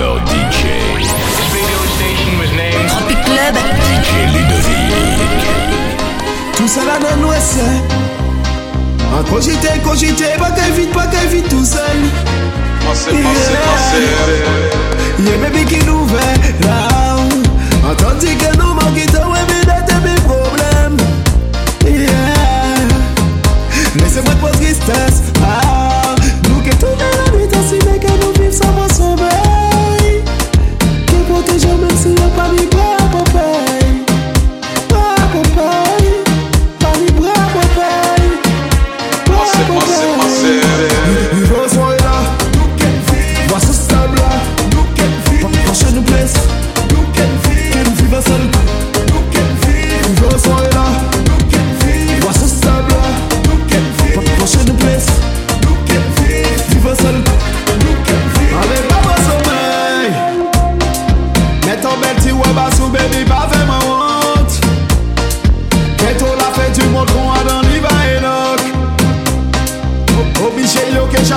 your DJ. radio station was named Tropic Club. DJ Ludovic. Tout ça là dans nous En cogité, cogité, pas qu'elle vite, pas qu'elle vite tout seul Pensez, pensez, pensez. Y'a bébé qui nous fait là que nous manquons de ouais, mes problèmes Yeah Laissez-moi de tristesse Ah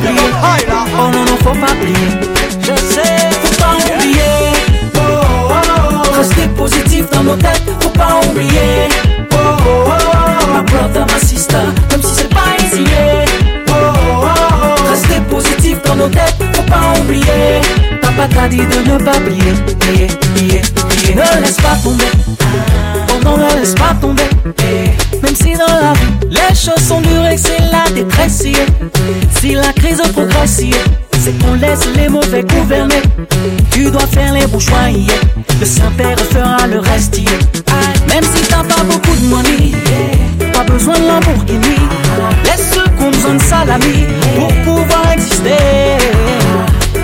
Oh non, non, faut pas plier. Je sais, faut pas oublier. Oh, oh, oh. Rester positif dans nos têtes, faut pas oublier. Oh, oh, oh. Ma brother, ma sister, comme si c'est pas easy. Oh, oh, oh. Rester positif dans nos têtes, faut pas oublier. Pas qu'à dire de ne pas plier. Ne laisse pas tomber. Oh non, ne laisse pas tomber. Même choses sont dures et c'est la détresse. Si la crise progresse, c'est qu'on laisse les mauvais gouverner. Tu dois faire les bons choix, yeah. le Saint-Père fera le reste. yeah. Même si t'as pas beaucoup de money, pas besoin de Lamborghini. Laisse ceux qu'on besoin de salami pour pouvoir exister.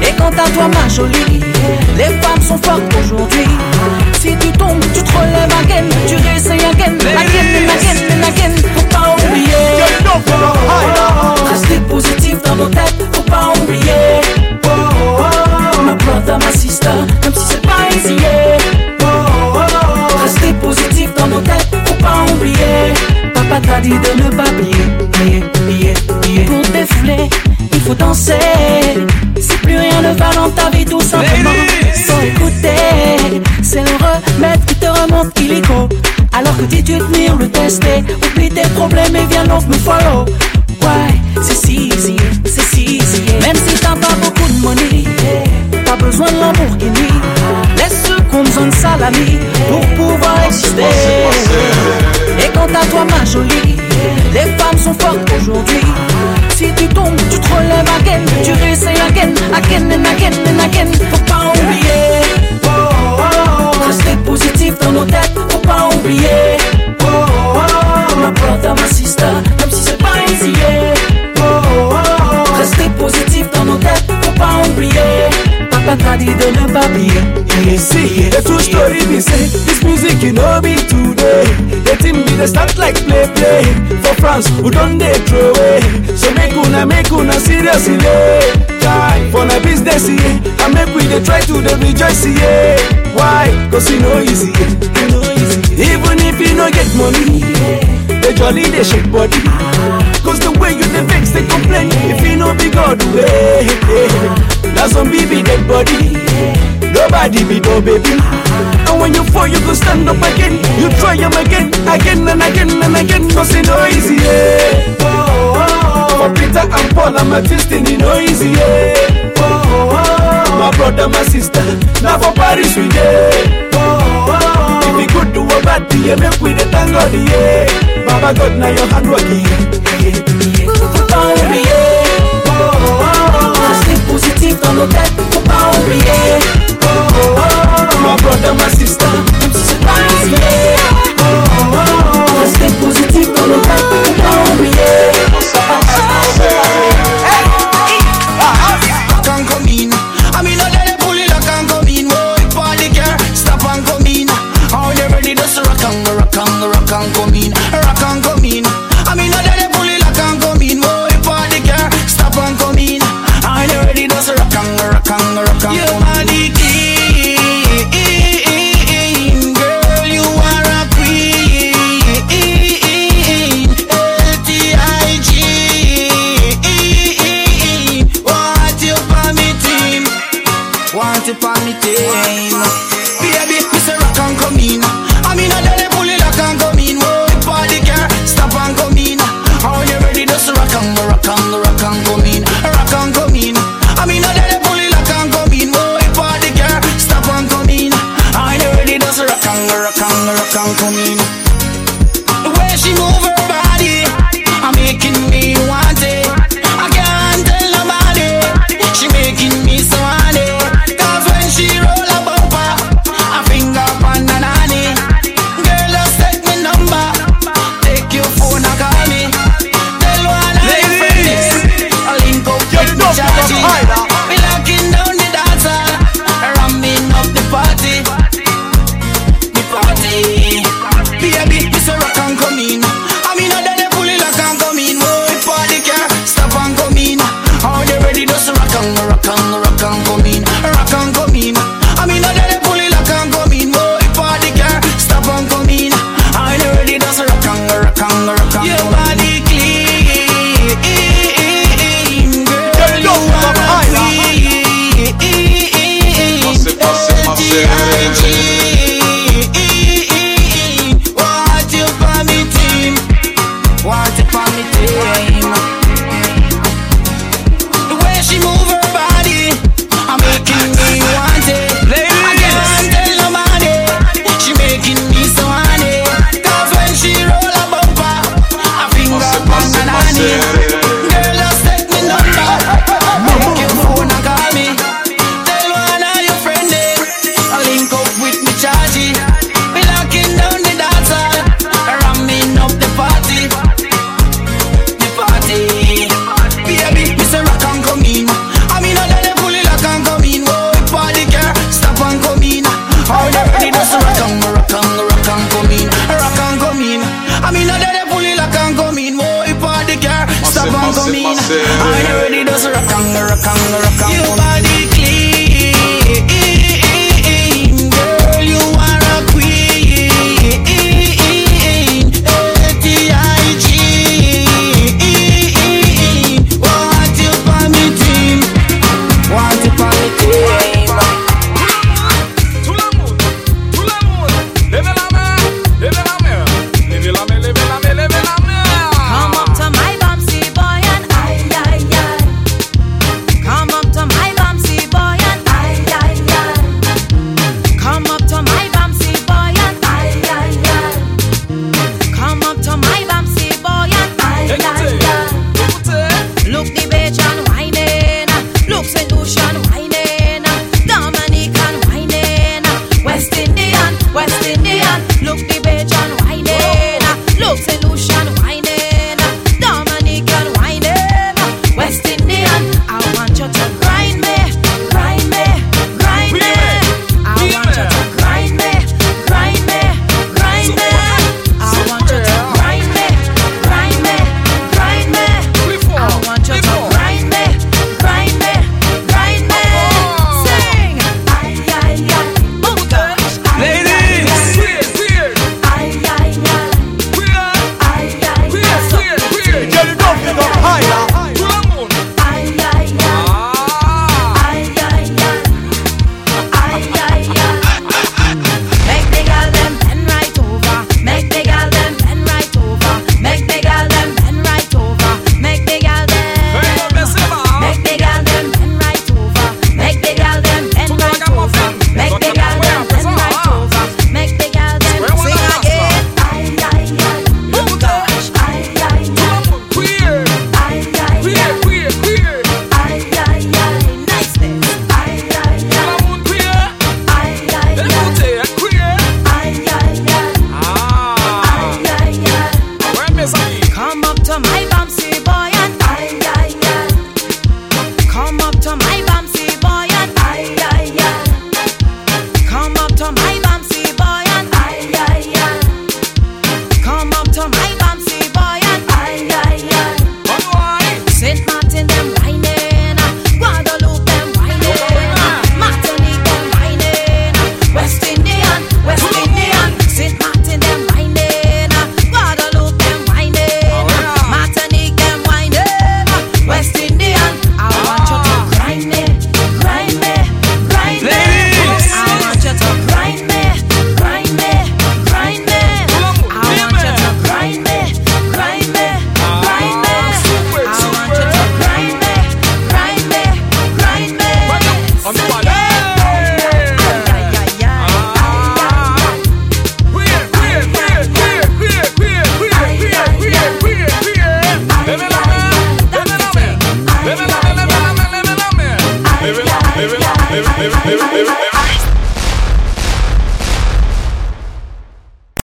Et quant à toi, ma jolie, les femmes sont fortes aujourd'hui. Si tu tombes, tu te relèves again, tu réessayes again, again again. Rester positif dans nos têtes, faut pas oublier. Ma brother, ma sister, même si c'est pas easy. Rester positif dans nos têtes, faut pas oublier. Papa t'a dit de ne pas plier, love me follow. Why? C'est easy, c'est easy. Même si t'as pas beaucoup de money, t'as besoin de Lamborghini. Laisse ceux qu'on besoin de salami pour pouvoir exister. Et quant à toi, ma jolie, les femmes sont fortes aujourd'hui. Si tu tombes, tu te relèves again. Tu réessayes again, again and again and again. Faut pas oublier. Oh, oh, oh. Rester positif dans nos têtes, faut pas oublier. go never be You See, the true story be say this music you know me today. The team be the start like play play for France who don't they throw away. So make una make una serious time for my business here. I make we they try to the rejoice here. Why? Cause you know easy. You know easy. Even if you no get money, they jolly they shake body. Cause the way you the vex they complain if you no be God way. Now zombie be dead body. Nobody be no baby. And when you fall, you go stand up again. You try them again, again and again and again. Cause it no easy, yeah. For Peter and Paul, I'm a testing, it no easy, yeah. My brother, my sister, now for Paris we did. If we could do a bad, yeah, make we the thank God, yeah. Baba God, now your hand working. Yeah. Oh, yeah. Oh, oh symptom no get power, yeah. Oh, oh, oh, my brother, my sister, I'm so nice, yeah. Oh, oh, oh, stay positive, don't look at the power, yeah. rock and rock and